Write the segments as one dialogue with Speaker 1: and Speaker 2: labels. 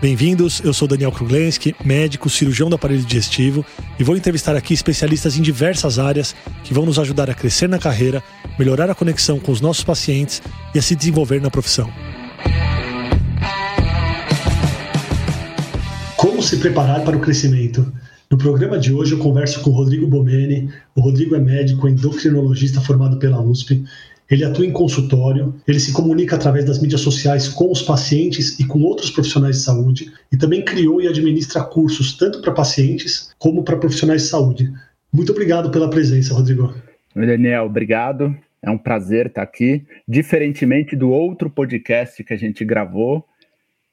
Speaker 1: Bem-vindos, eu sou Daniel Kruglenski, médico, cirurgião do aparelho digestivo e vou entrevistar aqui especialistas em diversas áreas que vão nos ajudar a crescer na carreira, melhorar a conexão com os nossos pacientes e a se desenvolver na profissão. Como se preparar para o crescimento? No programa de hoje eu converso com o Rodrigo Bomeni. O Rodrigo é médico endocrinologista formado pela USP ele atua em consultório, ele se comunica através das mídias sociais com os pacientes e com outros profissionais de saúde e também criou e administra cursos tanto para pacientes como para profissionais de saúde. Muito obrigado pela presença, Rodrigo.
Speaker 2: Daniel, obrigado. É um prazer estar aqui. Diferentemente do outro podcast que a gente gravou,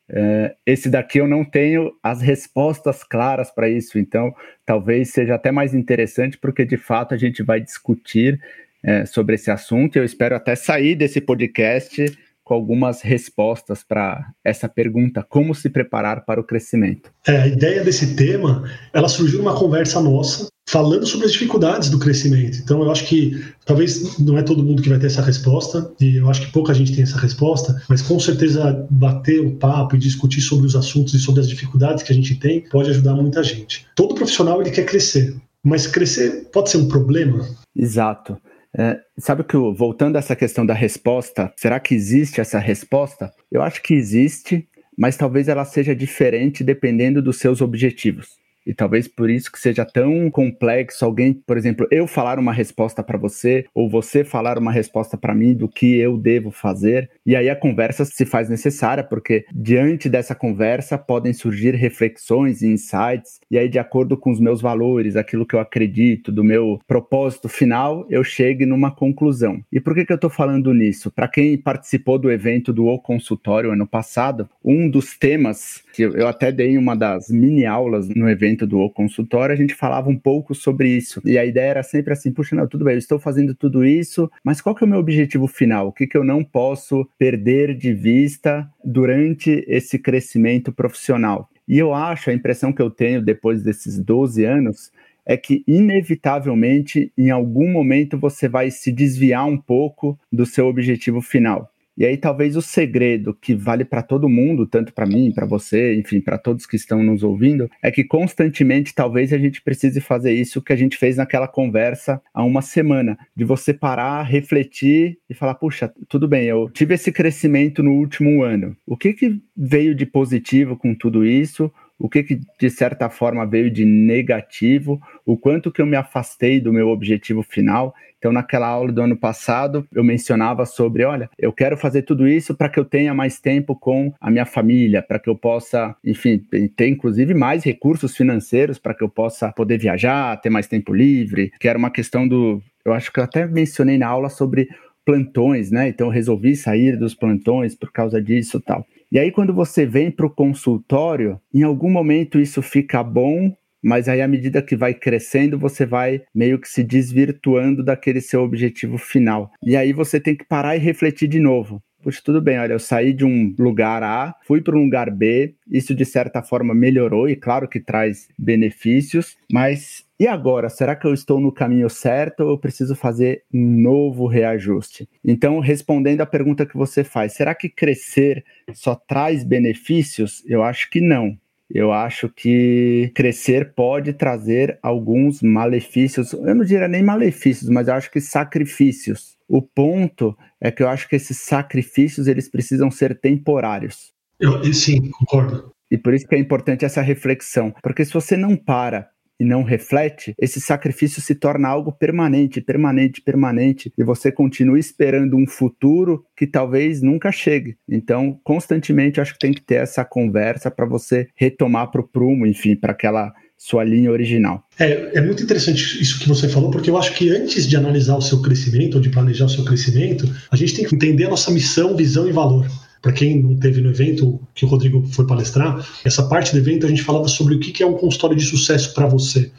Speaker 2: é, esse daqui eu não tenho as respostas claras para isso, então talvez seja até mais interessante, porque de fato a gente vai discutir é, sobre esse assunto. Eu espero até sair desse podcast com algumas respostas para essa pergunta: como se preparar para o crescimento?
Speaker 1: É, a ideia desse tema, ela surgiu numa conversa nossa, falando sobre as dificuldades do crescimento. Então, eu acho que talvez não é todo mundo que vai ter essa resposta, e eu acho que pouca gente tem essa resposta, mas com certeza bater o papo e discutir sobre os assuntos e sobre as dificuldades que a gente tem pode ajudar muita gente. Todo profissional ele quer crescer, mas crescer pode ser um problema?
Speaker 2: Exato. É, sabe que, voltando a essa questão da resposta, será que existe essa resposta? Eu acho que existe, mas talvez ela seja diferente dependendo dos seus objetivos. E talvez por isso que seja tão complexo alguém, por exemplo, eu falar uma resposta para você ou você falar uma resposta para mim do que eu devo fazer. E aí a conversa se faz necessária, porque diante dessa conversa podem surgir reflexões e insights, e aí de acordo com os meus valores, aquilo que eu acredito, do meu propósito final, eu chegue numa conclusão. E por que que eu estou falando nisso? Para quem participou do evento do O Consultório ano passado, um dos temas que eu até dei uma das mini aulas no evento dentro do consultório, a gente falava um pouco sobre isso. E a ideia era sempre assim: puxa, não, tudo bem, eu estou fazendo tudo isso, mas qual que é o meu objetivo final? O que, que eu não posso perder de vista durante esse crescimento profissional? E eu acho, a impressão que eu tenho depois desses 12 anos, é que inevitavelmente em algum momento você vai se desviar um pouco do seu objetivo final. E aí talvez o segredo que vale para todo mundo, tanto para mim, para você, enfim, para todos que estão nos ouvindo, é que constantemente talvez a gente precise fazer isso que a gente fez naquela conversa há uma semana, de você parar, refletir e falar, puxa, tudo bem, eu tive esse crescimento no último ano. O que que veio de positivo com tudo isso? O que, que de certa forma veio de negativo, o quanto que eu me afastei do meu objetivo final. Então, naquela aula do ano passado, eu mencionava sobre, olha, eu quero fazer tudo isso para que eu tenha mais tempo com a minha família, para que eu possa, enfim, ter inclusive mais recursos financeiros para que eu possa poder viajar, ter mais tempo livre, que era uma questão do, eu acho que eu até mencionei na aula sobre plantões, né? Então, eu resolvi sair dos plantões por causa disso, tal. E aí, quando você vem para o consultório, em algum momento isso fica bom, mas aí à medida que vai crescendo, você vai meio que se desvirtuando daquele seu objetivo final. E aí você tem que parar e refletir de novo. Puxa, tudo bem, olha, eu saí de um lugar A, fui para um lugar B, isso de certa forma melhorou e claro que traz benefícios, mas e agora, será que eu estou no caminho certo ou eu preciso fazer um novo reajuste? Então, respondendo à pergunta que você faz, será que crescer só traz benefícios? Eu acho que não. Eu acho que crescer pode trazer alguns malefícios, eu não diria nem malefícios, mas eu acho que sacrifícios. O ponto é que eu acho que esses sacrifícios eles precisam ser temporários.
Speaker 1: Eu, sim, concordo.
Speaker 2: E por isso que é importante essa reflexão, porque se você não para e não reflete, esse sacrifício se torna algo permanente, permanente, permanente, e você continua esperando um futuro que talvez nunca chegue. Então, constantemente, acho que tem que ter essa conversa para você retomar para o prumo, enfim, para aquela sua linha original.
Speaker 1: É, é muito interessante isso que você falou, porque eu acho que antes de analisar o seu crescimento, ou de planejar o seu crescimento, a gente tem que entender a nossa missão, visão e valor. para quem não teve no evento que o Rodrigo foi palestrar, essa parte do evento a gente falava sobre o que é um consultório de sucesso para você.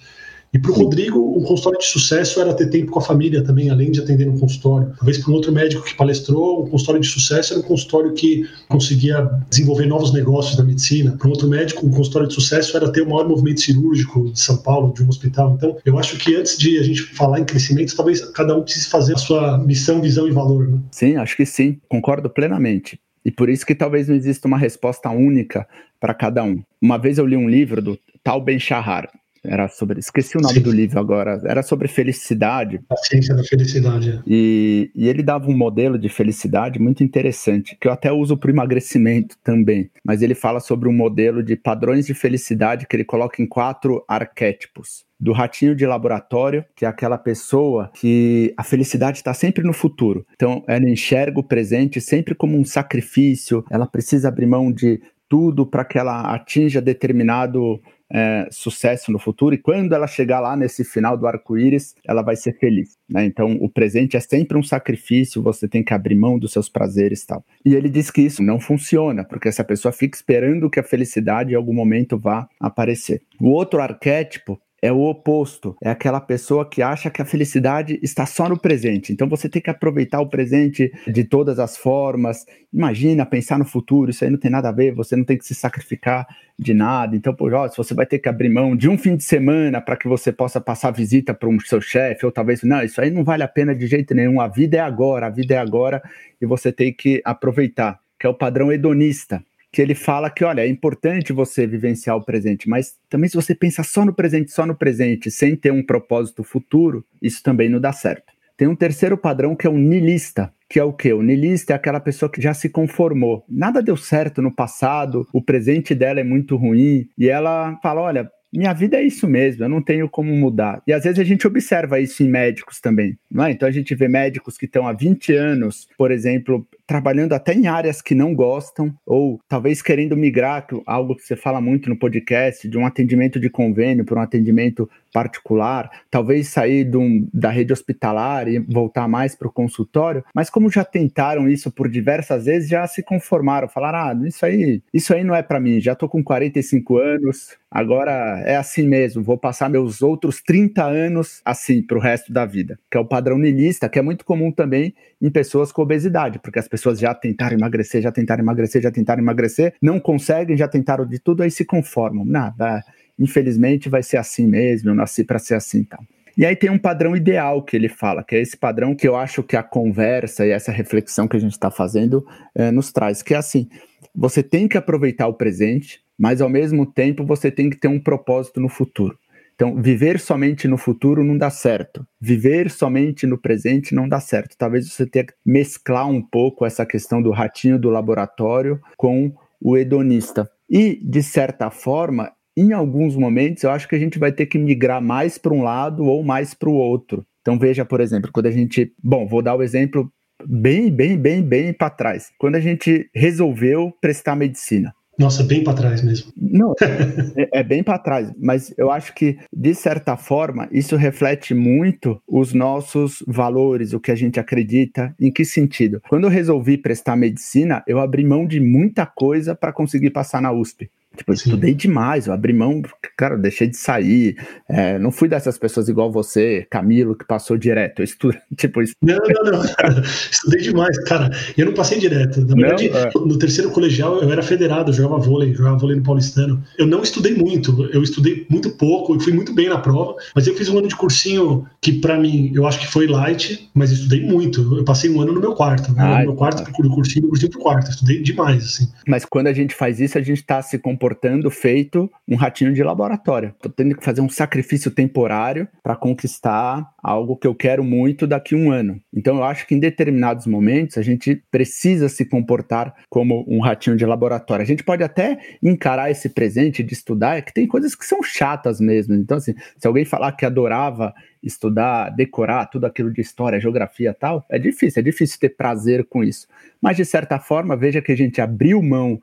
Speaker 1: E para o Rodrigo, um consultório de sucesso era ter tempo com a família também, além de atender no consultório. Talvez para um outro médico que palestrou, um consultório de sucesso era um consultório que conseguia desenvolver novos negócios na medicina. Para um outro médico, um consultório de sucesso era ter o maior movimento cirúrgico de São Paulo, de um hospital. Então, eu acho que antes de a gente falar em crescimento, talvez cada um precise fazer a sua missão, visão e valor. Né?
Speaker 2: Sim, acho que sim. Concordo plenamente. E por isso que talvez não exista uma resposta única para cada um. Uma vez eu li um livro do Tal Ben Shahar, era sobre. Esqueci o nome Sim. do livro agora. Era sobre felicidade.
Speaker 1: A ciência da felicidade. É.
Speaker 2: E, e ele dava um modelo de felicidade muito interessante, que eu até uso para emagrecimento também. Mas ele fala sobre um modelo de padrões de felicidade que ele coloca em quatro arquétipos do ratinho de laboratório, que é aquela pessoa que a felicidade está sempre no futuro. Então, ela enxerga o presente sempre como um sacrifício, ela precisa abrir mão de tudo para que ela atinja determinado é, sucesso no futuro e quando ela chegar lá nesse final do arco-íris, ela vai ser feliz. Né? Então, o presente é sempre um sacrifício, você tem que abrir mão dos seus prazeres e tal. E ele diz que isso não funciona, porque essa pessoa fica esperando que a felicidade em algum momento vá aparecer. O outro arquétipo é o oposto. É aquela pessoa que acha que a felicidade está só no presente. Então você tem que aproveitar o presente de todas as formas. Imagina pensar no futuro, isso aí não tem nada a ver, você não tem que se sacrificar de nada. Então, ó, se você vai ter que abrir mão de um fim de semana para que você possa passar visita para um seu chefe, ou talvez, não, isso aí não vale a pena de jeito nenhum. A vida é agora, a vida é agora e você tem que aproveitar, que é o padrão hedonista que ele fala que, olha, é importante você vivenciar o presente, mas também se você pensa só no presente, só no presente, sem ter um propósito futuro, isso também não dá certo. Tem um terceiro padrão que é o nilista, que é o quê? O nilista é aquela pessoa que já se conformou. Nada deu certo no passado, o presente dela é muito ruim, e ela fala: olha, minha vida é isso mesmo, eu não tenho como mudar. E às vezes a gente observa isso em médicos também, não é? Então a gente vê médicos que estão há 20 anos, por exemplo, trabalhando até em áreas que não gostam, ou talvez querendo migrar, algo que você fala muito no podcast, de um atendimento de convênio para um atendimento particular, talvez sair um, da rede hospitalar e voltar mais para o consultório, mas como já tentaram isso por diversas vezes, já se conformaram, falaram: ah, isso aí, isso aí não é para mim, já estou com 45 anos, agora é assim mesmo, vou passar meus outros 30 anos assim para o resto da vida, que é o padrão nilista, que é muito comum também em pessoas com obesidade, porque as pessoas já tentaram emagrecer, já tentaram emagrecer, já tentaram emagrecer, não conseguem, já tentaram de tudo, aí se conformam. Nada, infelizmente vai ser assim mesmo, eu nasci para ser assim, tá? E aí tem um padrão ideal que ele fala, que é esse padrão que eu acho que a conversa e essa reflexão que a gente está fazendo é, nos traz, que é assim: você tem que aproveitar o presente, mas ao mesmo tempo você tem que ter um propósito no futuro. Então, viver somente no futuro não dá certo. Viver somente no presente não dá certo. Talvez você tenha que mesclar um pouco essa questão do ratinho do laboratório com o hedonista. E, de certa forma, em alguns momentos, eu acho que a gente vai ter que migrar mais para um lado ou mais para o outro. Então, veja, por exemplo, quando a gente. Bom, vou dar o exemplo bem, bem, bem, bem para trás. Quando a gente resolveu prestar medicina.
Speaker 1: Nossa, bem para trás mesmo.
Speaker 2: Não, é, é bem para trás, mas eu acho que, de certa forma, isso reflete muito os nossos valores, o que a gente acredita, em que sentido. Quando eu resolvi prestar medicina, eu abri mão de muita coisa para conseguir passar na USP. Tipo, eu Sim. estudei demais, eu abri mão, cara, eu deixei de sair. É, não fui dessas pessoas igual você, Camilo, que passou direto. Eu estudo, tipo,
Speaker 1: isso. Não, não, não. estudei demais, cara. Eu não passei direto. Na verdade, não, é. no terceiro colegial eu era federado, eu jogava vôlei, jogava vôlei no Paulistano. Eu não estudei muito, eu estudei muito pouco, eu fui muito bem na prova, mas eu fiz um ano de cursinho que, para mim, eu acho que foi light, mas estudei muito. Eu passei um ano no meu quarto. Né? no meu quarto, do cursinho, do cursinho pro quarto. Eu estudei demais, assim.
Speaker 2: Mas quando a gente faz isso, a gente tá se comportando comportando feito um ratinho de laboratório. Estou tendo que fazer um sacrifício temporário para conquistar algo que eu quero muito daqui a um ano. Então eu acho que em determinados momentos a gente precisa se comportar como um ratinho de laboratório. A gente pode até encarar esse presente de estudar, é que tem coisas que são chatas mesmo. Então assim, se alguém falar que adorava estudar, decorar tudo aquilo de história, geografia tal, é difícil, é difícil ter prazer com isso. Mas de certa forma, veja que a gente abriu mão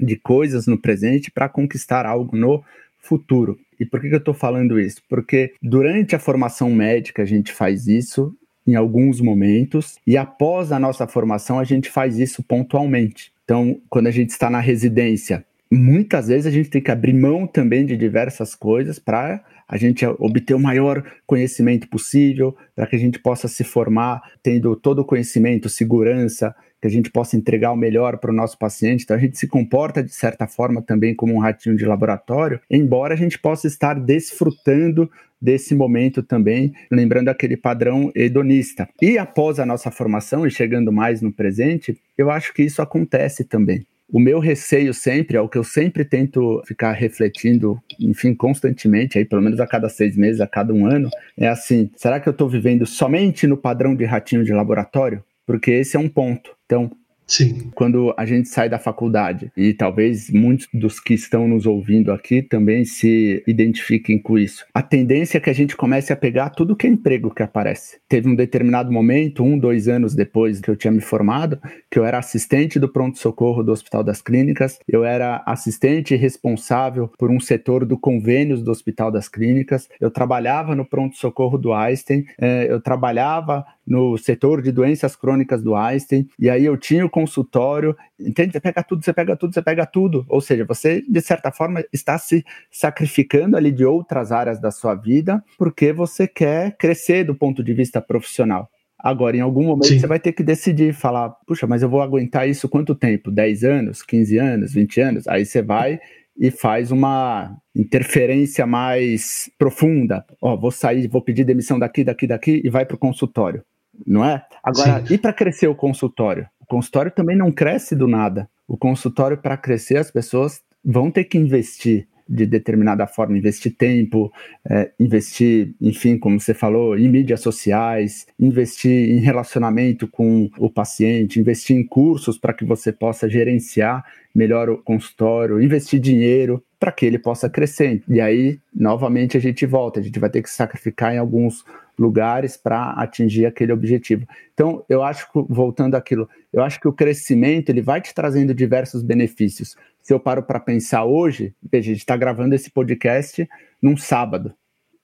Speaker 2: de coisas no presente para conquistar algo no futuro. E por que, eu estou falando isso? Porque durante a formação médica a gente faz isso em alguns momentos, e após a nossa formação, a gente faz isso pontualmente. Então, quando a gente está na residência, muitas vezes a gente tem que abrir mão também de diversas coisas para a gente obter o maior conhecimento possível, para que a gente possa se formar tendo todo o conhecimento, segurança, que a gente possa entregar o melhor para o nosso paciente. Então a gente se comporta de certa forma também como um ratinho de laboratório, embora a gente possa estar desfrutando desse momento também, lembrando aquele padrão hedonista. E após a nossa formação e chegando mais no presente, eu acho que isso acontece também. O meu receio sempre, é o que eu sempre tento ficar refletindo, enfim, constantemente, aí pelo menos a cada seis meses, a cada um ano, é assim: será que eu estou vivendo somente no padrão de ratinho de laboratório? Porque esse é um ponto. Então,
Speaker 1: Sim.
Speaker 2: Quando a gente sai da faculdade, e talvez muitos dos que estão nos ouvindo aqui também se identifiquem com isso, a tendência é que a gente comece a pegar tudo que é emprego que aparece. Teve um determinado momento, um, dois anos depois que eu tinha me formado, que eu era assistente do pronto-socorro do Hospital das Clínicas, eu era assistente responsável por um setor do convênios do Hospital das Clínicas, eu trabalhava no pronto-socorro do Einstein, eh, eu trabalhava no setor de doenças crônicas do Einstein, e aí eu tinha o consultório, entende? Você pega tudo, você pega tudo, você pega tudo. Ou seja, você, de certa forma, está se sacrificando ali de outras áreas da sua vida, porque você quer crescer do ponto de vista profissional. Agora, em algum momento, Sim. você vai ter que decidir, falar, puxa, mas eu vou aguentar isso quanto tempo? 10 anos, 15 anos, 20 anos? Aí você vai e faz uma interferência mais profunda. Ó, vou sair, vou pedir demissão daqui, daqui, daqui e vai para o consultório não é? Agora, Sim. e para crescer o consultório? O consultório também não cresce do nada. O consultório, para crescer, as pessoas vão ter que investir de determinada forma, investir tempo, é, investir, enfim, como você falou, em mídias sociais, investir em relacionamento com o paciente, investir em cursos para que você possa gerenciar melhor o consultório, investir dinheiro para que ele possa crescer. E aí, novamente, a gente volta, a gente vai ter que sacrificar em alguns lugares para atingir aquele objetivo. Então, eu acho que, voltando àquilo, eu acho que o crescimento ele vai te trazendo diversos benefícios. Se eu paro para pensar hoje, veja, a gente está gravando esse podcast num sábado.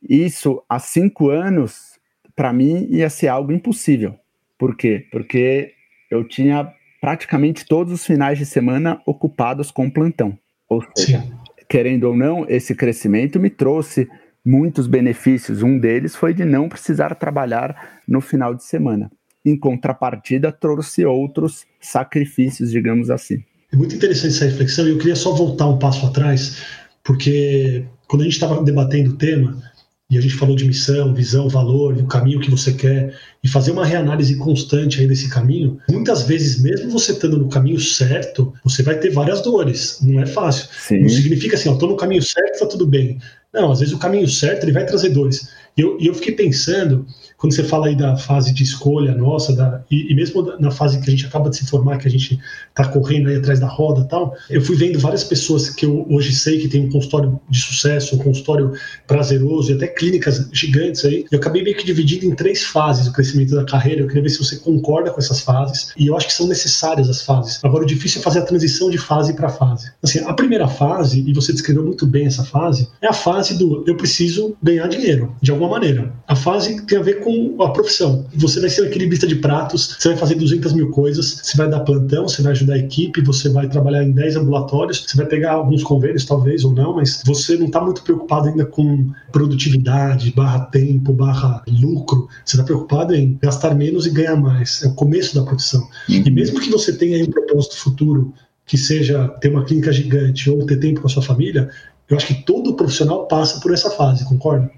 Speaker 2: Isso, há cinco anos, para mim, ia ser algo impossível. Por quê? Porque eu tinha praticamente todos os finais de semana ocupados com plantão. Ou seja, Sim. querendo ou não, esse crescimento me trouxe muitos benefícios. Um deles foi de não precisar trabalhar no final de semana. Em contrapartida, trouxe outros sacrifícios, digamos assim.
Speaker 1: É muito interessante essa reflexão e eu queria só voltar um passo atrás, porque quando a gente estava debatendo o tema, e a gente falou de missão, visão, valor, e o caminho que você quer, e fazer uma reanálise constante aí desse caminho, muitas vezes, mesmo você estando no caminho certo, você vai ter várias dores. Não é fácil. Sim. Não significa assim, ó, tô no caminho certo, tá tudo bem. Não, às vezes o caminho certo ele vai trazer dores. E eu, eu fiquei pensando, quando você fala aí da fase de escolha nossa, da, e, e, mesmo na fase que a gente acaba de se formar, que a gente está correndo aí atrás da roda tal, eu fui vendo várias pessoas que eu hoje sei que tem um consultório de sucesso, um consultório prazeroso e até clínicas gigantes aí. Eu acabei meio que dividindo em três fases o crescimento da carreira. Eu queria ver se você concorda com essas fases. E eu acho que são necessárias as fases. Agora, o difícil é fazer a transição de fase para fase. Assim, a primeira fase, e você descreveu muito bem essa fase, é a fase do eu preciso ganhar dinheiro, de alguma maneira. A fase tem a ver com a profissão. Você vai ser um equilibrista de pratos, você vai fazer 200 mil coisas, você vai dar plantão, você vai ajudar a equipe, você vai trabalhar em 10 ambulatórios, você vai pegar alguns convênios, talvez ou não, mas você não está muito preocupado ainda com produtividade, barra tempo, barra lucro. Você está preocupado em gastar menos e ganhar mais. É o começo da profissão. Uhum. E mesmo que você tenha um propósito futuro que seja ter uma clínica gigante ou ter tempo com a sua família, eu acho que todo profissional passa por essa fase, concorda?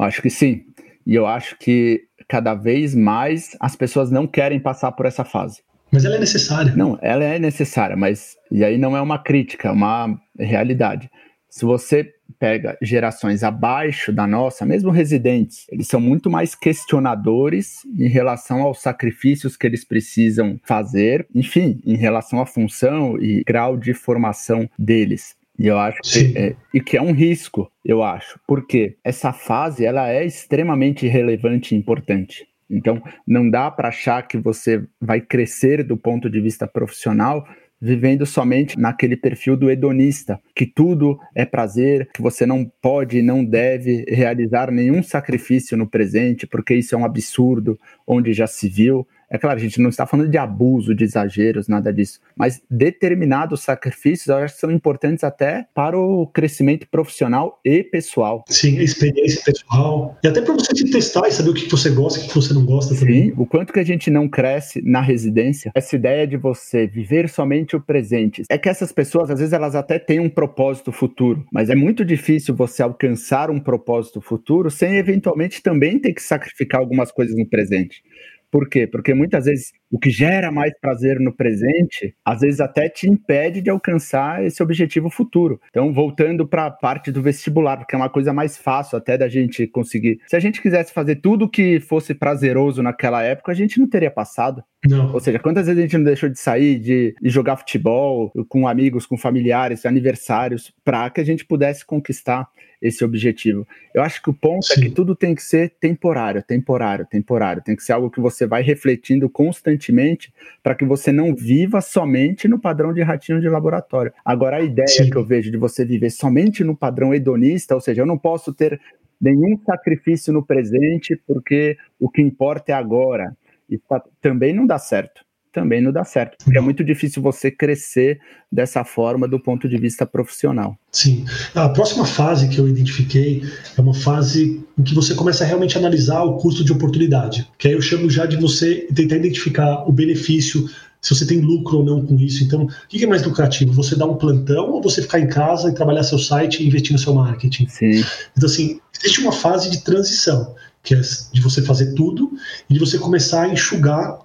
Speaker 2: Acho que sim. E eu acho que cada vez mais as pessoas não querem passar por essa fase.
Speaker 1: Mas ela é necessária.
Speaker 2: Não, ela é necessária, mas e aí não é uma crítica, é uma realidade. Se você pega gerações abaixo da nossa, mesmo residentes, eles são muito mais questionadores em relação aos sacrifícios que eles precisam fazer, enfim, em relação à função e grau de formação deles. E eu acho que, é, e que é um risco, eu acho, porque essa fase ela é extremamente relevante e importante. Então, não dá para achar que você vai crescer do ponto de vista profissional vivendo somente naquele perfil do hedonista, que tudo é prazer, que você não pode e não deve realizar nenhum sacrifício no presente, porque isso é um absurdo, onde já se viu. É claro, a gente não está falando de abuso, de exageros, nada disso, mas determinados sacrifícios eu acho que são importantes até para o crescimento profissional e pessoal.
Speaker 1: Sim, a experiência pessoal. E até para você se testar e saber o que você gosta e o que você não gosta
Speaker 2: Sim,
Speaker 1: também.
Speaker 2: o quanto que a gente não cresce na residência, essa ideia de você viver somente o presente. É que essas pessoas, às vezes, elas até têm um propósito futuro, mas é muito difícil você alcançar um propósito futuro sem eventualmente também ter que sacrificar algumas coisas no presente. Por quê? Porque muitas vezes o que gera mais prazer no presente, às vezes até te impede de alcançar esse objetivo futuro. Então, voltando para a parte do vestibular, porque é uma coisa mais fácil até da gente conseguir. Se a gente quisesse fazer tudo que fosse prazeroso naquela época, a gente não teria passado.
Speaker 1: Não.
Speaker 2: Ou seja, quantas vezes a gente não deixou de sair, de, de jogar futebol com amigos, com familiares, aniversários, para que a gente pudesse conquistar esse objetivo. Eu acho que o ponto Sim. é que tudo tem que ser temporário, temporário, temporário. Tem que ser algo que você vai refletindo constantemente para que você não viva somente no padrão de ratinho de laboratório. Agora, a ideia Sim. que eu vejo de você viver somente no padrão hedonista, ou seja, eu não posso ter nenhum sacrifício no presente porque o que importa é agora. Isso também não dá certo também não dá certo. É muito difícil você crescer dessa forma do ponto de vista profissional.
Speaker 1: Sim. A próxima fase que eu identifiquei é uma fase em que você começa a realmente analisar o custo de oportunidade. Que aí eu chamo já de você tentar identificar o benefício se você tem lucro ou não com isso. Então, o que é mais lucrativo? Você dar um plantão ou você ficar em casa e trabalhar seu site e investir no seu marketing?
Speaker 2: Sim.
Speaker 1: Então, assim, existe uma fase de transição, que é de você fazer tudo e de você começar a enxugar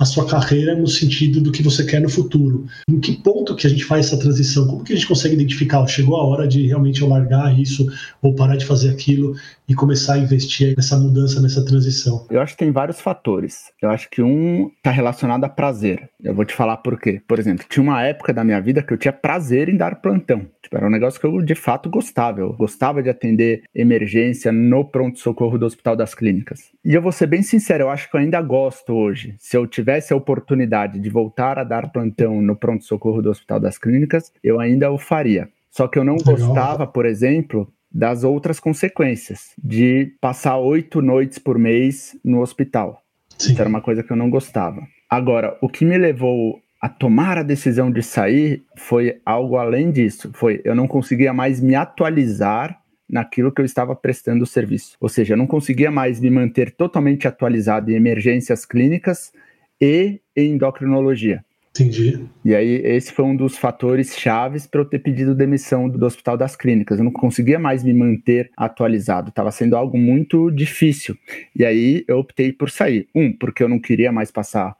Speaker 1: a sua carreira no sentido do que você quer no futuro. Em que ponto que a gente faz essa transição? Como que a gente consegue identificar? Chegou a hora de realmente eu largar isso ou parar de fazer aquilo e começar a investir nessa mudança, nessa transição?
Speaker 2: Eu acho que tem vários fatores. Eu acho que um está relacionado a prazer. Eu vou te falar por quê. Por exemplo, tinha uma época da minha vida que eu tinha prazer em dar plantão. Tipo, era um negócio que eu de fato gostava. Eu gostava de atender emergência no pronto-socorro do Hospital das Clínicas. E eu vou ser bem sincero, eu acho que eu ainda gosto hoje. Se eu tivesse a oportunidade de voltar a dar plantão no pronto-socorro do Hospital das Clínicas, eu ainda o faria. Só que eu não gostava, por exemplo, das outras consequências de passar oito noites por mês no hospital. Sim. Isso era uma coisa que eu não gostava. Agora, o que me levou a tomar a decisão de sair foi algo além disso. Foi eu não conseguia mais me atualizar naquilo que eu estava prestando o serviço. Ou seja, eu não conseguia mais me manter totalmente atualizado em emergências clínicas e em endocrinologia.
Speaker 1: Entendi.
Speaker 2: E aí, esse foi um dos fatores chaves para eu ter pedido demissão do, Hospital das Clínicas. Eu não conseguia mais me manter atualizado, estava sendo algo muito difícil. E aí, eu optei por sair. Um, porque eu não queria mais passar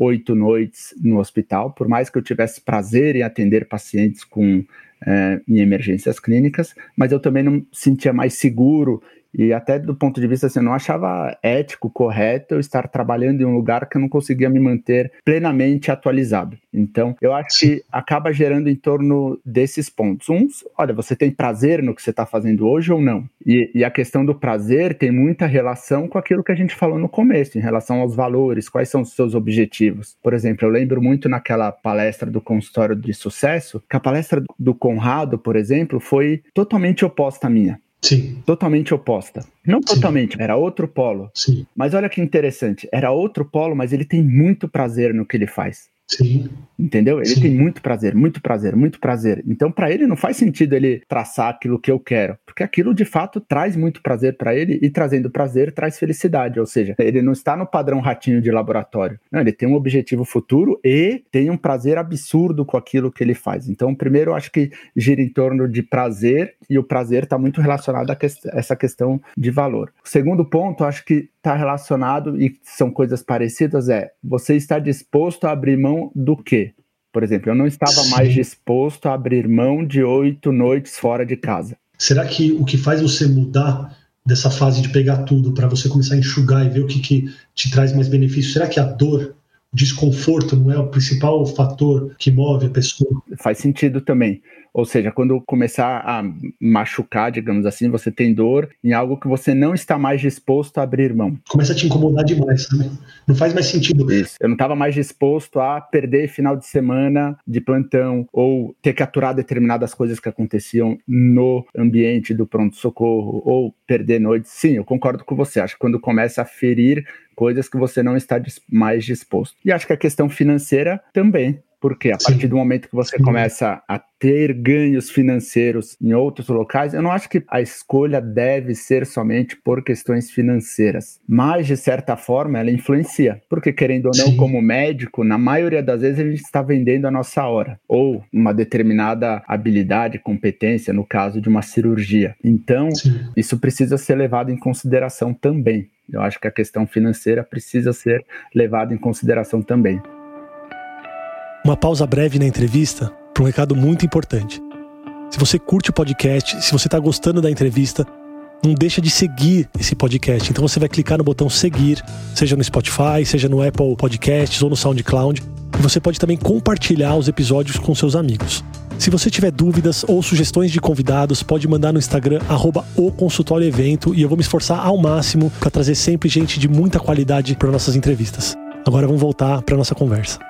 Speaker 2: oito noites no hospital, por mais que eu tivesse prazer em atender pacientes com é, em emergências clínicas, mas eu também não sentia mais seguro e até do ponto de vista assim, eu não achava ético, correto eu estar trabalhando em um lugar que eu não conseguia me manter plenamente atualizado. Então, eu acho que acaba gerando em torno desses pontos. Uns, olha, você tem prazer no que você está fazendo hoje ou não? E, e, a questão do prazer tem muita relação com aquilo que a gente falou no começo, em relação aos valores, quais são os seus objetivos. Por exemplo, eu lembro muito naquela palestra do consultório de sucesso, que a palestra do Conrado, por exemplo, foi totalmente oposta à minha.
Speaker 1: Sim.
Speaker 2: Totalmente oposta. Não totalmente, Sim. era outro polo.
Speaker 1: Sim.
Speaker 2: Mas olha que interessante, era outro polo, mas ele tem muito prazer no que ele faz.
Speaker 1: Sim.
Speaker 2: Entendeu? Ele Sim. tem muito prazer, muito prazer, muito prazer. Então, para ele, não faz sentido ele traçar aquilo que eu quero, porque aquilo de fato traz muito prazer para ele e trazendo prazer traz felicidade. Ou seja, ele não está no padrão ratinho de laboratório. Não, ele tem um objetivo futuro e tem um prazer absurdo com aquilo que ele faz. Então, primeiro, eu acho que gira em torno de prazer e o prazer está muito relacionado a que essa questão de valor. O segundo ponto, eu acho que está relacionado e são coisas parecidas é você está disposto a abrir mão do quê? Por exemplo, eu não estava Sim. mais disposto a abrir mão de oito noites fora de casa.
Speaker 1: Será que o que faz você mudar dessa fase de pegar tudo para você começar a enxugar e ver o que, que te traz mais benefício, será que a dor, o desconforto não é o principal fator que move a pessoa?
Speaker 2: Faz sentido também. Ou seja, quando começar a machucar, digamos assim, você tem dor em algo que você não está mais disposto a abrir mão.
Speaker 1: Começa a te incomodar demais, sabe? Não faz mais sentido.
Speaker 2: Isso. Eu não estava mais disposto a perder final de semana de plantão ou ter que aturar determinadas coisas que aconteciam no ambiente do pronto-socorro ou perder noites. Sim, eu concordo com você. Acho que quando começa a ferir coisas que você não está mais disposto. E acho que a questão financeira também. Porque a Sim. partir do momento que você Sim. começa a ter ganhos financeiros em outros locais, eu não acho que a escolha deve ser somente por questões financeiras, mas de certa forma ela influencia, porque querendo ou não, Sim. como médico, na maioria das vezes a gente está vendendo a nossa hora ou uma determinada habilidade, competência, no caso de uma cirurgia. Então, isso precisa ser levado em consideração também. Eu acho que a questão financeira precisa ser levada em consideração também.
Speaker 1: Uma pausa breve na entrevista para um recado muito importante. Se você curte o podcast, se você está gostando da entrevista, não deixa de seguir esse podcast. Então você vai clicar no botão seguir, seja no Spotify, seja no Apple Podcasts ou no SoundCloud. E você pode também compartilhar os episódios com seus amigos. Se você tiver dúvidas ou sugestões de convidados, pode mandar no Instagram arroba o consultório evento e eu vou me esforçar ao máximo para trazer sempre gente de muita qualidade para nossas entrevistas. Agora vamos voltar para nossa conversa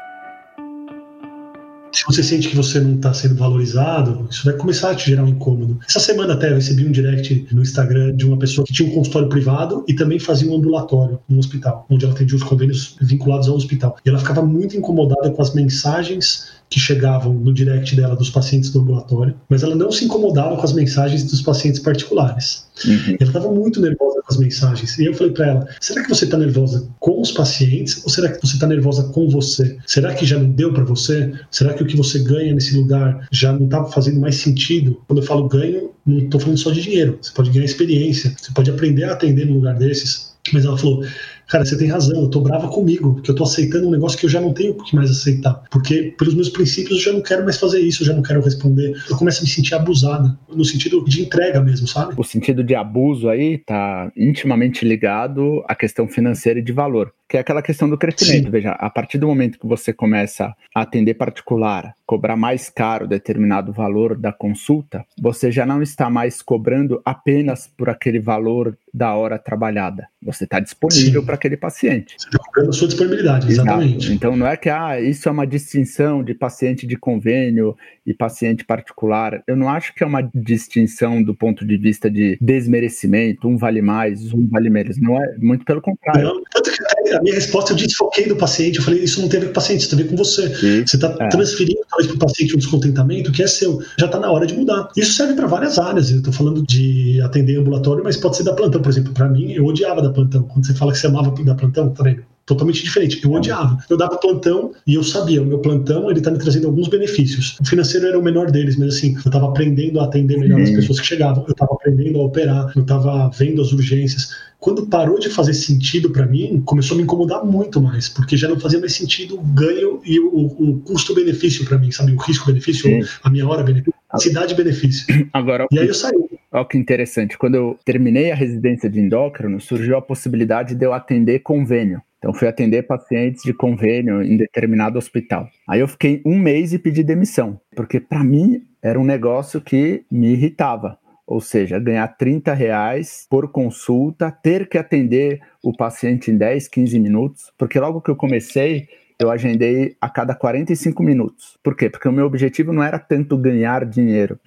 Speaker 1: se você sente que você não está sendo valorizado, isso vai começar a te gerar um incômodo. Essa semana até eu recebi um direct no Instagram de uma pessoa que tinha um consultório privado e também fazia um ambulatório no hospital, onde ela atendia os convênios vinculados ao hospital. E ela ficava muito incomodada com as mensagens que chegavam no direct dela dos pacientes do ambulatório, mas ela não se incomodava com as mensagens dos pacientes particulares. Uhum. Ela estava muito nervosa com as mensagens. E eu falei para ela: será que você está nervosa com os pacientes ou será que você está nervosa com você? Será que já não deu para você? Será que o que você ganha nesse lugar já não está fazendo mais sentido? Quando eu falo ganho, não estou falando só de dinheiro. Você pode ganhar experiência, você pode aprender a atender num lugar desses. Mas ela falou: cara, você tem razão, eu tô brava comigo, porque eu tô aceitando um negócio que eu já não tenho o que mais aceitar. Porque, pelos meus princípios, eu já não quero mais fazer isso, eu já não quero responder. Eu começo a me sentir abusada, no sentido de entrega mesmo, sabe?
Speaker 2: O sentido de abuso aí tá intimamente ligado à questão financeira e de valor que é aquela questão do crescimento. Sim. Veja, a partir do momento que você começa a atender particular, cobrar mais caro determinado valor da consulta, você já não está mais cobrando apenas por aquele valor da hora trabalhada. Você está disponível para aquele paciente. Você está
Speaker 1: cobrando a sua disponibilidade, exatamente. Exato.
Speaker 2: Então não é que ah, isso é uma distinção de paciente de convênio e paciente particular. Eu não acho que é uma distinção do ponto de vista de desmerecimento, um vale mais, um vale menos. Não é, muito pelo contrário. Não,
Speaker 1: tanto a minha resposta eu desfoquei do paciente. Eu falei, isso não tem a ver com o paciente, isso tem a ver com você. Sim. Você está é. transferindo talvez para o paciente um descontentamento que é seu. Já está na hora de mudar. Isso serve para várias áreas. Eu estou falando de atender ambulatório, mas pode ser da plantão, por exemplo. Para mim, eu odiava da plantão. Quando você fala que você amava da plantão, vendo? Totalmente diferente. Eu odiava. Eu dava plantão e eu sabia, o meu plantão ele tá me trazendo alguns benefícios. O financeiro era o menor deles, mas assim, eu tava aprendendo a atender melhor as pessoas que chegavam, eu tava aprendendo a operar, eu tava vendo as urgências. Quando parou de fazer sentido para mim, começou a me incomodar muito mais, porque já não fazia mais sentido o ganho e o, o custo-benefício para mim, sabe? O risco-benefício, a minha hora-benefício, cidade-benefício.
Speaker 2: Agora,
Speaker 1: e aí eu saí.
Speaker 2: Olha que interessante. Quando eu terminei a residência de endócrino, surgiu a possibilidade de eu atender convênio. Então, fui atender pacientes de convênio em determinado hospital. Aí eu fiquei um mês e pedi demissão, porque para mim era um negócio que me irritava. Ou seja, ganhar 30 reais por consulta, ter que atender o paciente em 10, 15 minutos, porque logo que eu comecei, eu agendei a cada 45 minutos. Por quê? Porque o meu objetivo não era tanto ganhar dinheiro.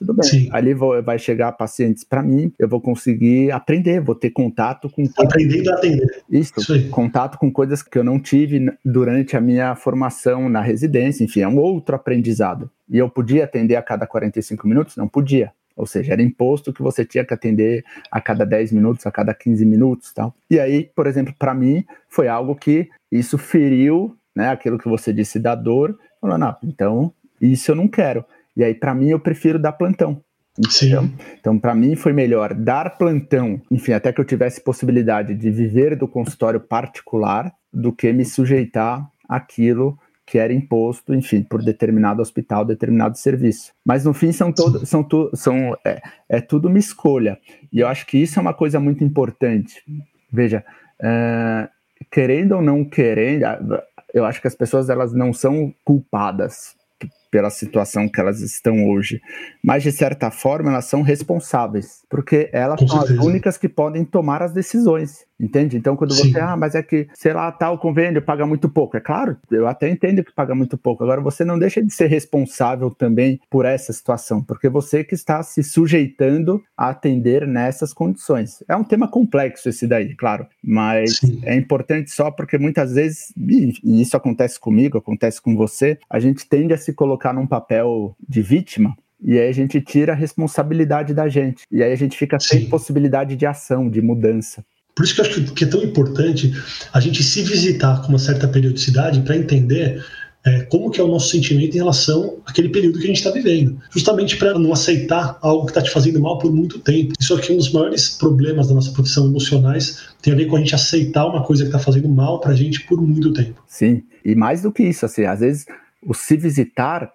Speaker 2: Tudo bem. Sim. Ali vou, vai chegar pacientes para mim, eu vou conseguir aprender, vou ter contato com.
Speaker 1: Aprendendo a atender.
Speaker 2: Isso, Isso contato com coisas que eu não tive durante a minha formação na residência, enfim, é um outro aprendizado. E eu podia atender a cada 45 minutos? Não podia. Ou seja, era imposto que você tinha que atender a cada 10 minutos, a cada 15 minutos tal. E aí, por exemplo, para mim, foi algo que isso feriu né, aquilo que você disse da dor. Falando, não, então isso eu não quero. E aí, para mim, eu prefiro dar plantão. Sim. Então, para mim, foi melhor dar plantão, enfim, até que eu tivesse possibilidade de viver do consultório particular, do que me sujeitar àquilo que era imposto, enfim, por determinado hospital, determinado serviço. Mas no fim são todos, são, tu, são é, é, tudo uma escolha. E eu acho que isso é uma coisa muito importante. Veja, é, querendo ou não querendo, eu acho que as pessoas elas não são culpadas pela situação que elas estão hoje, mas de certa forma elas são responsáveis, porque elas Com são certeza. as únicas que podem tomar as decisões. Entende? Então, quando Sim. você, ah, mas é que, sei lá, tal convênio paga muito pouco. É claro, eu até entendo que paga muito pouco. Agora, você não deixa de ser responsável também por essa situação, porque você que está se sujeitando a atender nessas condições. É um tema complexo esse daí, claro, mas Sim. é importante só porque muitas vezes, e isso acontece comigo, acontece com você, a gente tende a se colocar num papel de vítima e aí a gente tira a responsabilidade da gente. E aí a gente fica sem possibilidade de ação, de mudança.
Speaker 1: Por isso que eu acho que é tão importante a gente se visitar com uma certa periodicidade para entender é, como que é o nosso sentimento em relação àquele período que a gente está vivendo. Justamente para não aceitar algo que está te fazendo mal por muito tempo. Isso aqui é um dos maiores problemas da nossa profissão emocionais, tem a ver com a gente aceitar uma coisa que está fazendo mal para a gente por muito tempo.
Speaker 2: Sim, e mais do que isso, assim, às vezes o se visitar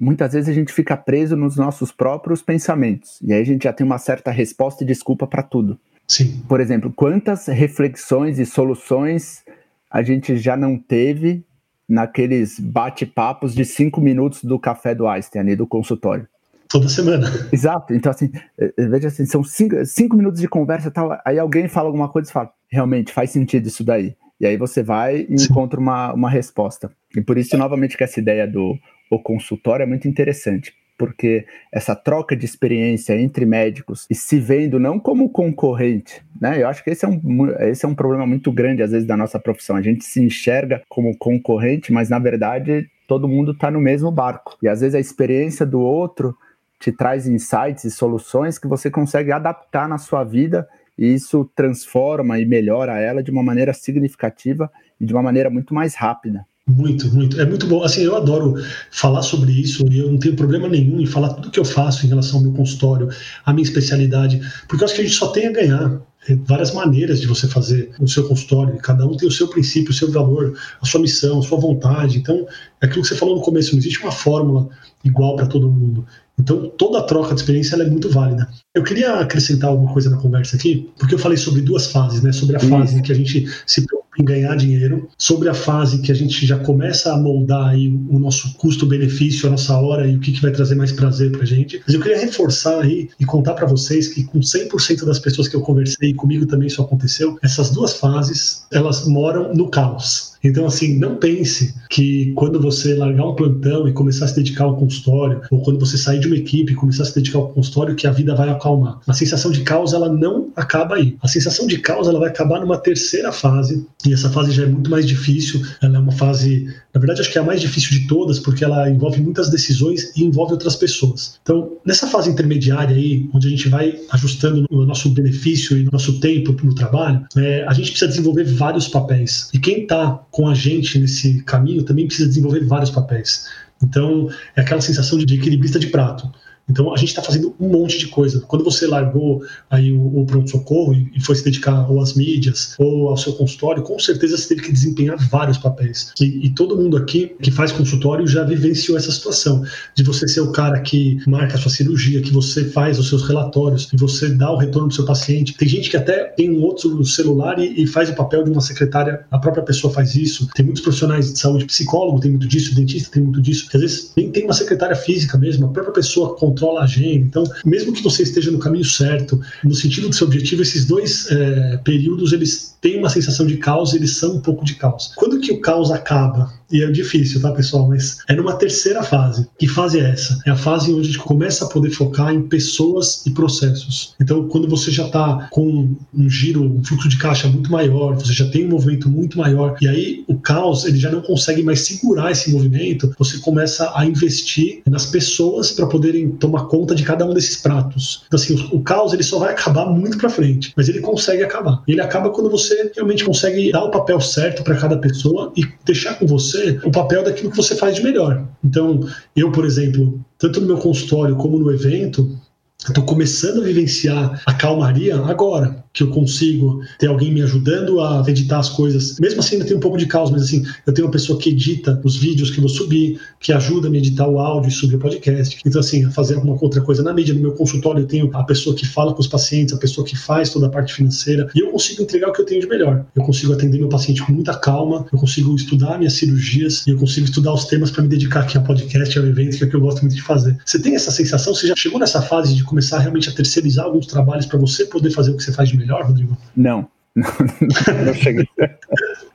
Speaker 2: muitas vezes a gente fica preso nos nossos próprios pensamentos. E aí a gente já tem uma certa resposta e desculpa para tudo.
Speaker 1: Sim.
Speaker 2: Por exemplo, quantas reflexões e soluções a gente já não teve naqueles bate-papos de cinco minutos do café do Einstein, ali do consultório?
Speaker 1: Toda semana.
Speaker 2: Exato. Então, assim, eh, eh, veja assim, são cinco, cinco minutos de conversa e tal, aí alguém fala alguma coisa e fala, realmente, faz sentido isso daí. E aí você vai e Sim. encontra uma, uma resposta. E por isso, novamente, que essa ideia do o consultório é muito interessante porque essa troca de experiência entre médicos e se vendo não como concorrente, né? Eu acho que esse é um, esse é um problema muito grande, às vezes, da nossa profissão. A gente se enxerga como concorrente, mas na verdade todo mundo está no mesmo barco. E às vezes a experiência do outro te traz insights e soluções que você consegue adaptar na sua vida e isso transforma e melhora ela de uma maneira significativa e de uma maneira muito mais rápida.
Speaker 1: Muito, muito. É muito bom. Assim, eu adoro falar sobre isso e eu não tenho problema nenhum em falar tudo que eu faço em relação ao meu consultório, a minha especialidade, porque eu acho que a gente só tem a ganhar. Tem várias maneiras de você fazer o seu consultório, cada um tem o seu princípio, o seu valor, a sua missão, a sua vontade. Então, é aquilo que você falou no começo, não existe uma fórmula igual para todo mundo. Então, toda a troca de experiência é muito válida. Eu queria acrescentar alguma coisa na conversa aqui, porque eu falei sobre duas fases, né? Sobre a fase em que a gente se em ganhar dinheiro, sobre a fase que a gente já começa a moldar aí o nosso custo-benefício, a nossa hora e o que, que vai trazer mais prazer para gente. Mas eu queria reforçar aí e contar para vocês que com 100% das pessoas que eu conversei, comigo também isso aconteceu, essas duas fases, elas moram no caos. Então, assim, não pense que quando você largar um plantão e começar a se dedicar ao consultório, ou quando você sair de uma equipe e começar a se dedicar ao consultório, que a vida vai acalmar. A sensação de caos, ela não acaba aí. A sensação de caos, ela vai acabar numa terceira fase, e essa fase já é muito mais difícil. Ela é uma fase, na verdade, acho que é a mais difícil de todas, porque ela envolve muitas decisões e envolve outras pessoas. Então, nessa fase intermediária aí, onde a gente vai ajustando o nosso benefício e o nosso tempo no trabalho, é, a gente precisa desenvolver vários papéis. E quem está com a gente nesse caminho também precisa desenvolver vários papéis. Então, é aquela sensação de equilibrista de prato. Então a gente está fazendo um monte de coisa. Quando você largou aí o, o pronto-socorro e, foi se dedicar ou às mídias ou ao seu consultório, com certeza você teve que desempenhar vários papéis. E, e, todo mundo aqui que faz consultório já vivenciou essa situação de você ser o cara que marca a sua cirurgia, que você faz os seus relatórios, que você dá o retorno do seu paciente. Tem gente que até tem um outro celular e, e faz o papel de uma secretária, a própria pessoa faz isso. Tem muitos profissionais de saúde, psicólogo tem muito disso, dentista tem muito disso, às vezes nem tem uma secretária física mesmo, a própria pessoa controla controla a agenda. Então, mesmo que você esteja no caminho certo, no sentido do seu objetivo, esses dois é, períodos eles têm uma sensação de caos, eles são um pouco de caos. Quando que o caos acaba? E é difícil, tá, pessoal? Mas é numa terceira fase. Que fase é essa? É a fase onde a gente começa a poder focar em pessoas e processos. Então, quando você já está com um giro, um fluxo de caixa muito maior, você já tem um movimento muito maior, e aí o caos ele já não consegue mais segurar esse movimento, você começa a investir nas pessoas para poderem tomar conta de cada um desses pratos. Então, assim, o, o caos ele só vai acabar muito para frente, mas ele consegue acabar. Ele acaba quando você realmente consegue dar o papel certo para cada pessoa e deixar com você você o papel daquilo que você faz de melhor. Então, eu, por exemplo, tanto no meu consultório como no evento, estou começando a vivenciar a calmaria agora. Que eu consigo ter alguém me ajudando a editar as coisas. Mesmo assim, ainda tem um pouco de caos, mas assim, eu tenho uma pessoa que edita os vídeos que eu vou subir, que ajuda a me editar o áudio e subir o podcast. Então, assim, fazer alguma outra coisa na mídia. No meu consultório, eu tenho a pessoa que fala com os pacientes, a pessoa que faz toda a parte financeira, e eu consigo entregar o que eu tenho de melhor. Eu consigo atender meu paciente com muita calma, eu consigo estudar minhas cirurgias e eu consigo estudar os temas para me dedicar aqui a podcast, ao evento, que é o que eu gosto muito de fazer. Você tem essa sensação? Você já chegou nessa fase de começar realmente a terceirizar alguns trabalhos para você poder fazer o que você faz de melhor, Rodrigo?
Speaker 2: Não. Não, cheguei.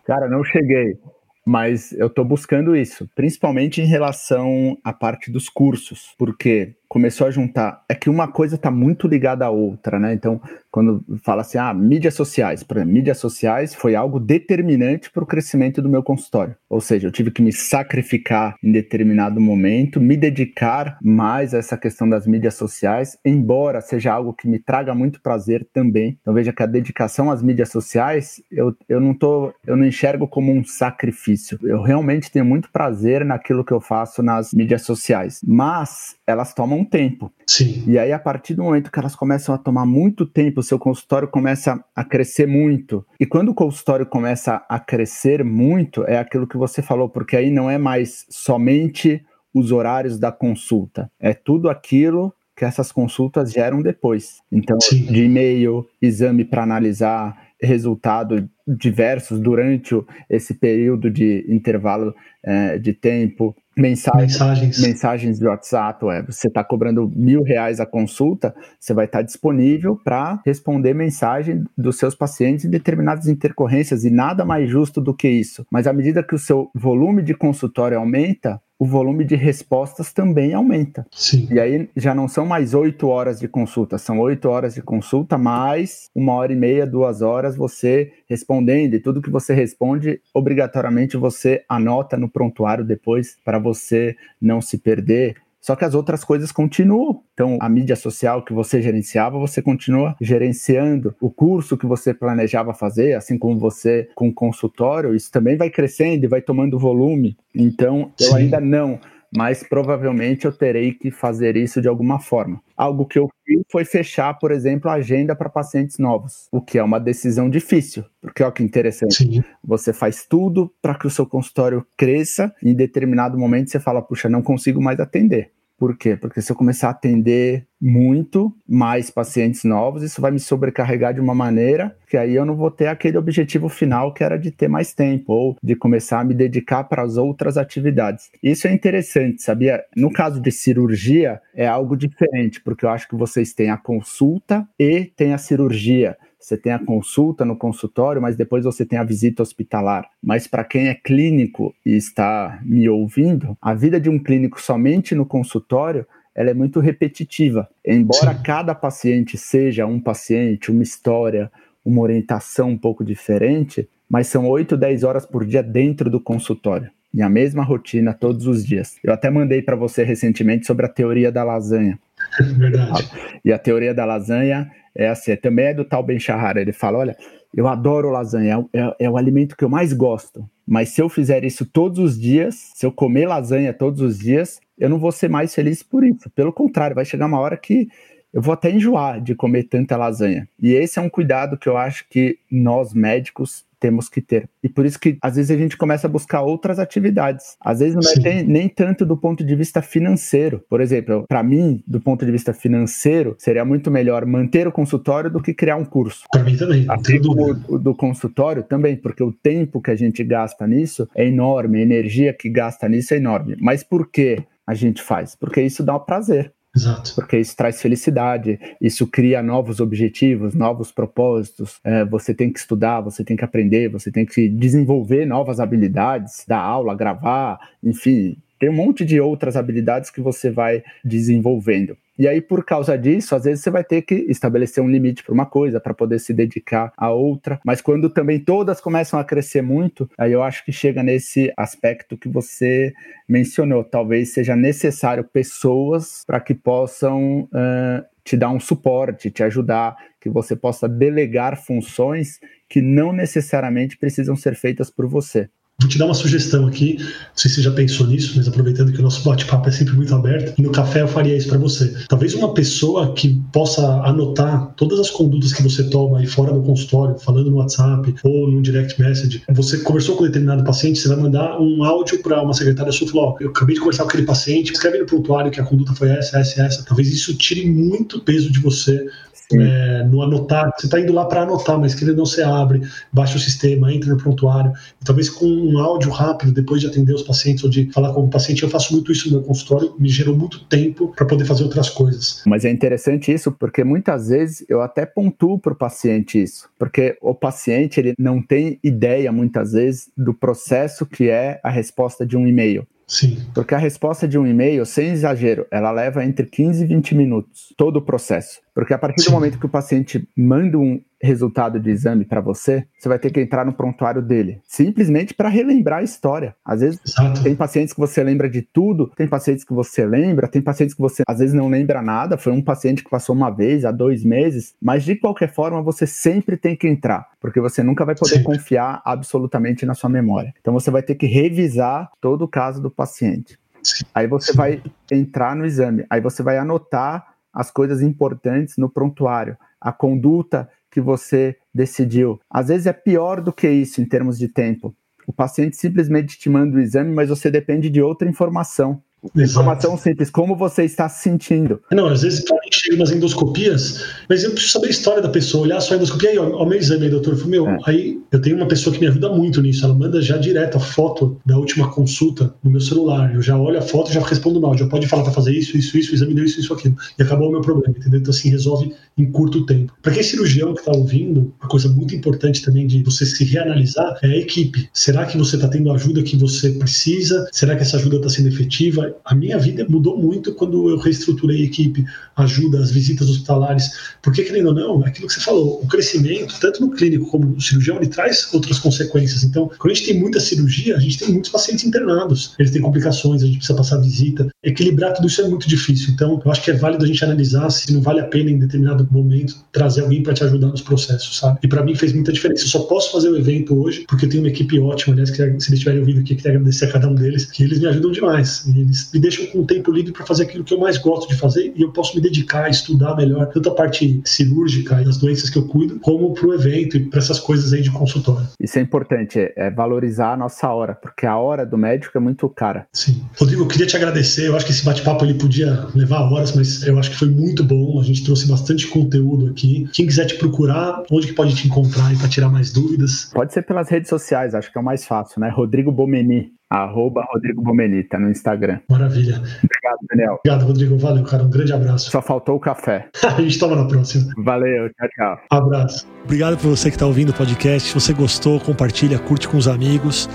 Speaker 2: Cara, não cheguei mas eu estou buscando isso, principalmente em relação à parte dos cursos, porque começou a juntar. É que uma coisa está muito ligada à outra, né? Então, quando fala assim, ah, mídias sociais, por exemplo, mídias sociais foi algo determinante para o crescimento do meu consultório. Ou seja, eu tive que me sacrificar em determinado momento, me dedicar mais a essa questão das mídias sociais, embora seja algo que me traga muito prazer também. Então, veja que a dedicação às mídias sociais, eu, eu não tô, eu não enxergo como um sacrifício. Eu realmente tenho muito prazer naquilo que eu faço nas mídias sociais. Mas elas tomam tempo.
Speaker 1: Sim.
Speaker 2: E aí, a partir do momento que elas começam a tomar muito tempo, o seu consultório começa a crescer muito. E quando o consultório começa a crescer muito, é aquilo que você falou, porque aí não é mais somente os horários da consulta, é tudo aquilo que essas consultas geram depois. Então, Sim. de e-mail, exame para analisar, resultado diversos durante esse período de intervalo é, de tempo, Mensagens, mensagens. mensagens de WhatsApp, é, você está cobrando mil reais a consulta, você vai estar tá disponível para responder mensagem dos seus pacientes em determinadas intercorrências e nada mais justo do que isso. Mas à medida que o seu volume de consultório aumenta, o volume de respostas também aumenta.
Speaker 1: Sim.
Speaker 2: E aí já não são mais oito horas de consulta, são oito horas de consulta mais uma hora e meia, duas horas você respondendo. E tudo que você responde, obrigatoriamente você anota no prontuário depois para você não se perder. Só que as outras coisas continuam. Então, a mídia social que você gerenciava, você continua gerenciando. O curso que você planejava fazer, assim como você com o consultório, isso também vai crescendo e vai tomando volume. Então, eu Sim. ainda não mas provavelmente eu terei que fazer isso de alguma forma. Algo que eu fiz foi fechar, por exemplo, a agenda para pacientes novos, o que é uma decisão difícil, porque olha que interessante. Sim. Você faz tudo para que o seu consultório cresça, e em determinado momento você fala, puxa, não consigo mais atender. Por quê? Porque se eu começar a atender muito mais pacientes novos, isso vai me sobrecarregar de uma maneira que aí eu não vou ter aquele objetivo final que era de ter mais tempo ou de começar a me dedicar para as outras atividades. Isso é interessante, sabia? No caso de cirurgia, é algo diferente, porque eu acho que vocês têm a consulta e tem a cirurgia você tem a consulta no consultório, mas depois você tem a visita hospitalar. Mas para quem é clínico e está me ouvindo, a vida de um clínico somente no consultório ela é muito repetitiva. Embora Sim. cada paciente seja um paciente, uma história, uma orientação um pouco diferente, mas são 8, 10 horas por dia dentro do consultório. E a mesma rotina todos os dias. Eu até mandei para você recentemente sobre a teoria da lasanha.
Speaker 1: Verdade.
Speaker 2: E a teoria da lasanha é assim, também é do tal Ben Shahar. Ele fala: olha, eu adoro lasanha, é, é, é, o alimento que eu mais gosto. Mas se eu fizer isso todos os dias, se eu comer lasanha todos os dias, eu não vou ser mais feliz por isso. Pelo contrário, vai chegar uma hora que eu vou até enjoar de comer tanta lasanha. E esse é um cuidado que eu acho que nós médicos temos que ter. E por isso que às vezes a gente começa a buscar outras atividades. Às vezes não é nem tanto do ponto de vista financeiro. Por exemplo, para mim, do ponto de vista financeiro, seria muito melhor manter o consultório do que criar um curso.
Speaker 1: Para mim também.
Speaker 2: Assim como o do consultório também, porque o tempo que a gente gasta nisso é enorme, a energia que gasta nisso é enorme. Mas por que a gente faz? Porque isso dá um prazer.
Speaker 1: Exato.
Speaker 2: Porque isso traz felicidade, isso cria novos objetivos, novos propósitos. É, você tem que estudar, você tem que aprender, você tem que desenvolver novas habilidades, dar aula, gravar, enfim, tem um monte de outras habilidades que você vai desenvolvendo. E aí, por causa disso, às vezes você vai ter que estabelecer um limite para uma coisa, para poder se dedicar a outra. Mas quando também todas começam a crescer muito, aí eu acho que chega nesse aspecto que você mencionou. Talvez seja necessário pessoas para que possam uh, te dar um suporte, te ajudar, que você possa delegar funções que não necessariamente precisam ser feitas por você.
Speaker 1: Vou te dar uma sugestão aqui, não sei se você já pensou nisso, mas aproveitando que o nosso bate-papo é sempre muito aberto, e no café eu faria isso para você. Talvez uma pessoa que possa anotar todas as condutas que você toma aí fora do consultório, falando no WhatsApp ou no direct message. Você conversou com um determinado paciente, você vai mandar um áudio para uma secretária sua e falar: eu acabei de conversar com aquele paciente, escreve no prontuário que a conduta foi essa, essa, essa. Talvez isso tire muito peso de você é, no anotar, você está indo lá para anotar, mas que ele não se abre, baixa o sistema, entra no prontuário. E talvez com um áudio rápido, depois de atender os pacientes ou de falar com o paciente, eu faço muito isso no meu consultório, me gerou muito tempo para poder fazer outras coisas.
Speaker 2: Mas é interessante isso, porque muitas vezes eu até pontuo para o paciente isso, porque o paciente ele não tem ideia, muitas vezes, do processo que é a resposta de um e-mail.
Speaker 1: Sim.
Speaker 2: Porque a resposta de um e-mail, sem exagero, ela leva entre 15 e 20 minutos, todo o processo. Porque a partir Sim. do momento que o paciente manda um resultado de exame para você, você vai ter que entrar no prontuário dele, simplesmente para relembrar a história. Às vezes Exato. tem pacientes que você lembra de tudo, tem pacientes que você lembra, tem pacientes que você às vezes não lembra nada. Foi um paciente que passou uma vez há dois meses, mas de qualquer forma você sempre tem que entrar, porque você nunca vai poder sempre. confiar absolutamente na sua memória. Então você vai ter que revisar todo o caso do paciente. Sim. Aí você Sim. vai entrar no exame, aí você vai anotar as coisas importantes no prontuário, a conduta que você decidiu. Às vezes é pior do que isso em termos de tempo. O paciente simplesmente te manda o exame, mas você depende de outra informação. Informação simples, como você está se sentindo.
Speaker 1: Não, às vezes mim chega umas endoscopias, mas eu preciso saber a história da pessoa, olhar só a endoscopia, aí, ó, ó meu exame aí, doutor. Eu meu, é. aí eu tenho uma pessoa que me ajuda muito nisso, ela manda já direto a foto da última consulta no meu celular. Eu já olho a foto e já respondo no áudio. Pode falar para fazer isso, isso, isso, o exame deu isso, isso, aquilo. E acabou o meu problema, entendeu? Então, assim, resolve em curto tempo. Para quem é cirurgião que está ouvindo, uma coisa muito importante também de você se reanalisar é a equipe. Será que você está tendo a ajuda que você precisa? Será que essa ajuda está sendo efetiva? A minha vida mudou muito quando eu reestruturei a equipe, ajuda, as visitas hospitalares, porque, querendo ou não, aquilo que você falou, o crescimento, tanto no clínico como no cirurgião, ele traz outras consequências. Então, quando a gente tem muita cirurgia, a gente tem muitos pacientes internados, eles têm complicações, a gente precisa passar visita. Equilibrar tudo isso é muito difícil. Então, eu acho que é válido a gente analisar se não vale a pena em determinado momento trazer alguém para te ajudar nos processos, sabe? E para mim fez muita diferença. Eu só posso fazer o evento hoje porque eu tenho uma equipe ótima, aliás, que se eles estiverem ouvindo aqui, queria agradecer a cada um deles, que eles me ajudam demais. Eles me deixam com tempo livre para fazer aquilo que eu mais gosto de fazer e eu posso me dedicar a estudar melhor tanto a parte cirúrgica e das doenças que eu cuido, como para o evento e para essas coisas aí de consultório.
Speaker 2: Isso é importante, é valorizar a nossa hora, porque a hora do médico é muito cara.
Speaker 1: Sim. Rodrigo, eu queria te agradecer. Eu acho que esse bate-papo ele podia levar horas, mas eu acho que foi muito bom. A gente trouxe bastante conteúdo aqui. Quem quiser te procurar, onde que pode te encontrar para tirar mais dúvidas?
Speaker 2: Pode ser pelas redes sociais, acho que é o mais fácil, né? Rodrigo Bomeni. Arroba Rodrigo Bomenita no Instagram.
Speaker 1: Maravilha.
Speaker 2: Obrigado, Daniel.
Speaker 1: Obrigado, Rodrigo. Valeu, cara. Um grande abraço.
Speaker 2: Só faltou o café.
Speaker 1: a gente toma na próxima.
Speaker 2: Valeu, tchau, tchau.
Speaker 1: Abraço. Obrigado por você que está ouvindo o podcast. Se você gostou, compartilha, curte com os amigos.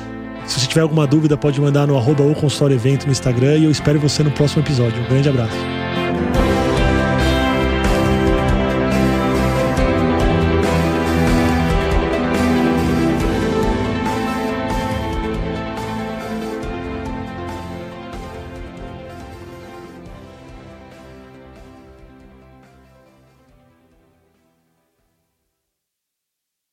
Speaker 1: Se você tiver alguma dúvida, pode mandar no arroba ou consultório evento no Instagram e eu espero você no próximo episódio. Um grande abraço.